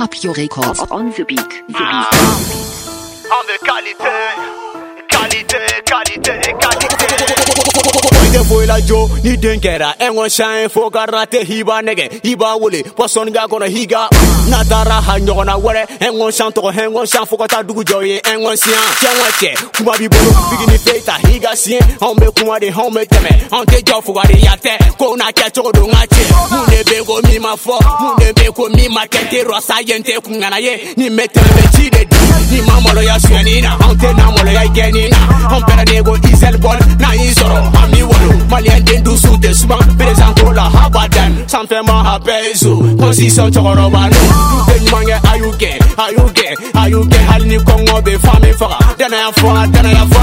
Papio Records. On the beat. The Ah. beat. En de qualité, qualité, qualité, qualité. Boy de foyi la jo ni den kɛra ɛŋɔ shan fo ka rate hiba nɛgɛ i b'a wele pɔsɔni ka kɔnɔ higa n'a taara ha ɲɔgɔnna wɛrɛ ɛŋɔ shan tɔgɔ ɛŋɔ shan fo ka taa dugu jɔ ye. Ɛŋɔ siyan cɛŋɔ cɛ kuma b'i bolo bigini fe ta higa siɲɛ anw be kuma de anw be tɛmɛ anw tɛ jɔ fugariya tɛ ko n'a kɛ cogo don ŋa cɛ mun de be ko min ma fɔ mun ko min ma kɛ te rɔsa yen tɛ kungana ye. Ni me tɛmɛ be ci de di ni ma maloya suyɛni na anw tɛ na maloya i kɛni na anw pɛrɛnnen ko isɛl bɔl n'a y'i sɔrɔ an b'i wolo maliyɛn den dusu tɛ suman perezan ko la habadan sanfɛma a bɛɛ ye so kɔnsisɔn cɛkɔrɔba nu du tɛ ɲuman kɛ a y'u gɛn a y'u gɛn a y'u gɛn hali ni kɔngɔ bɛ fa min faga danaya fa danaya fa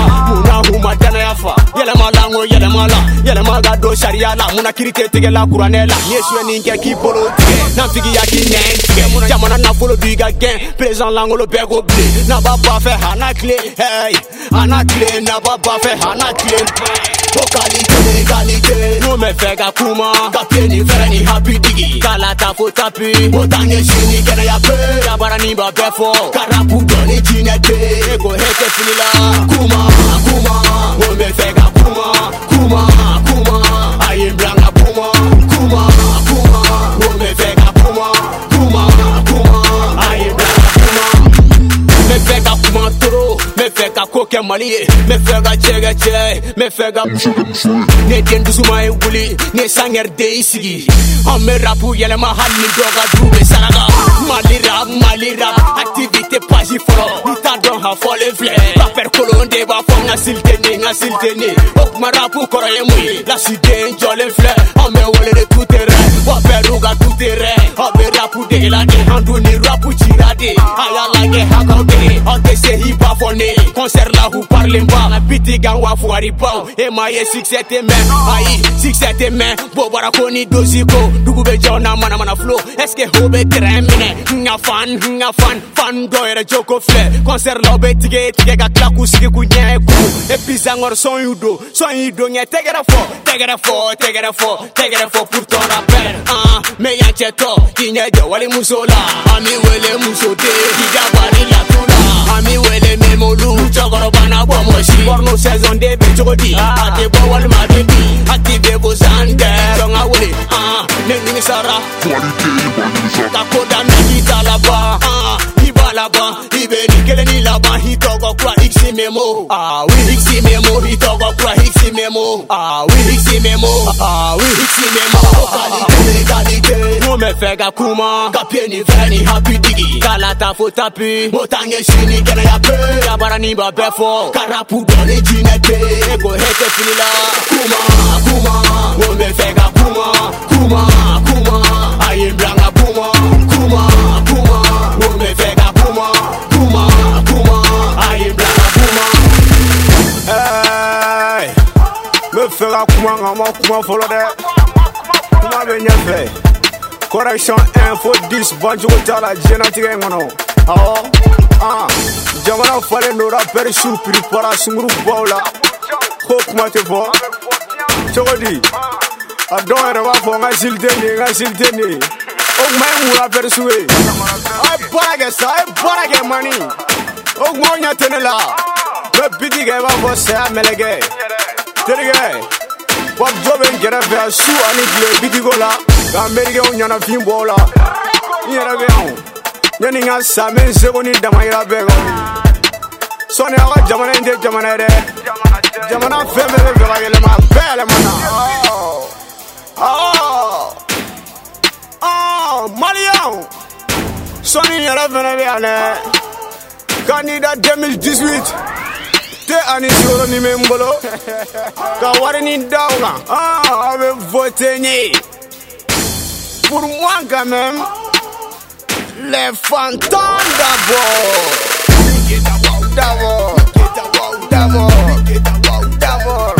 ko yɛlɛma la yɛlɛma ka don sariya la munna kiri tɛ tigɛ la kuranɛ la n'i ye suyɛni kɛ k'i bolo tigɛ nafigiya k'i nɛn tigɛ jamana nafolo b'i ka gɛn perezan langolo bɛɛ ko bilen n'a b'a ba fɛ hana tile hey hana tile n'a b'a ba fɛ hana tile ko kalite kalite n'o mɛ fɛ ka kuma. Ka pied ni fɛrɛ ni hapi digi k'a ta fo tapi. O ta ɲɛsin ni kɛnɛya pe yabarani b'a bɛɛ fɔ ka rapu dɔ ni jinɛ te e ko he tɛ fili la kuma kuma o mɛ fɛ kuma kuma kuma. A ye n bila kuma kuma. Mɛ fɛ ka kuma kuma kuma. A ye n bila kuma me fɛ ka kuma toro me fɛ ka ko kɛ mali ye me cɛ kɛ cɛ me ka ne den dusuma ye wuli ne sangɛri de i sigi an be rapu yɛlɛma hali ni dɔ ka du mali rap mali rap activité pasi fɔlɔ ni t'a dɔn ha fɔlen filɛ rapɛr kolon de b'a fɔ n ka sili tɛ ne n ka sili tɛ ne o kuma rapu kɔrɔ ye mun ye lasiden jɔlen filɛ an bɛ wele de tu tɛ rɛ wa pɛru ka tu tɛ rɛ aw be rapu degela de. An dun ni rapu cira de. A y'a lajɛ hakaw dege aw tɛ se hi ne concert la hu parlen ba biti gan wa fugari baw e ma ye succès tɛ mɛn ayi succès tɛ mɛn bobara ko ni dosi ko dugu bɛ jɔ na manamana flo est ce que ho bɛ terrain minɛ n ka fan n ka fan fan yɛrɛ joko filɛ concert la u bɛ tigɛ tigɛ ka tila k'u sigi k'u ɲɛ ku et puis sangɔr sɔn y'u don sɔn y'i don ɲɛ tɛgɛrɛ fɔ tɛgɛrɛ fɔ tɛgɛrɛ fɔ tɛgɛrɛ fɔ pour ton rappel an mɛ yan cɛ tɔ k'i ɲɛ jɔ wali muso la an mi wele muso den k'i ka bari la an mɔsi porno saison de bɛ cogo di a tɛ bɔ walima a bɛ bi a ti bɛ ko san tɛ dɔn ka wele an ne nimisara ka ko daminɛ k'i ta laban an i b'a laban i bɛ nin kelen ni laban i tɔgɔ kura iksi memo. Ah oui iksi memo. I tɔgɔ kura Ah, ah oui, ici mes mots. Ah oui, ici mes mots. Localité, légalité. Nous me fait gars comment. Ni vrai ni happy digi. Kalata faut tapi. Montagne chini gana ya pe. Kabara ni ba befo. Ah, karapu dans les dinete. Ego hete fini là. Kuma, kuma. Nous me fait gars kuma, kuma. Ka kuma nka ma kuma fɔlɔ dɛ kuma bɛ ɲɛfɛ correction info 10 bancogo t'a la diɲɛnatigɛ in kɔnɔ awɔ an jamana falen don rapɛri su piripara sunguru baw la ko kuma tɛ fɔ cogo di a dɔw yɛrɛ b'a fɔ n ka sili tɛ nin ye n ka sili tɛ nin ye o kuma ye mun rapɛri su ye a ye baara kɛ sa la n bɛ biti kɛ i b'a fɔ saya terikɛ jo bɛ n kɛrɛfɛ su ani tile bitiko la ka amerikɛnw ɲanafin bɔ la n yɛrɛ bɛ yan yanni n ka sa n bɛ n seko ni damayira bɛɛ kɛ sɔni aw ka jamana in tɛ jamana ye dɛ jamana fɛn bɛɛ bɛ fɛ ka yɛlɛma a bɛɛ yɛlɛmana maliyɛnw sɔni yɛrɛ fɛnɛ bɛ yan dɛ candidat 2018 te ani soro ni bɛ n bolo ka wari ni da o kan ah, a bɛ vote n ye. Pour moi quand même les fantômes d'abord d'abord d'abord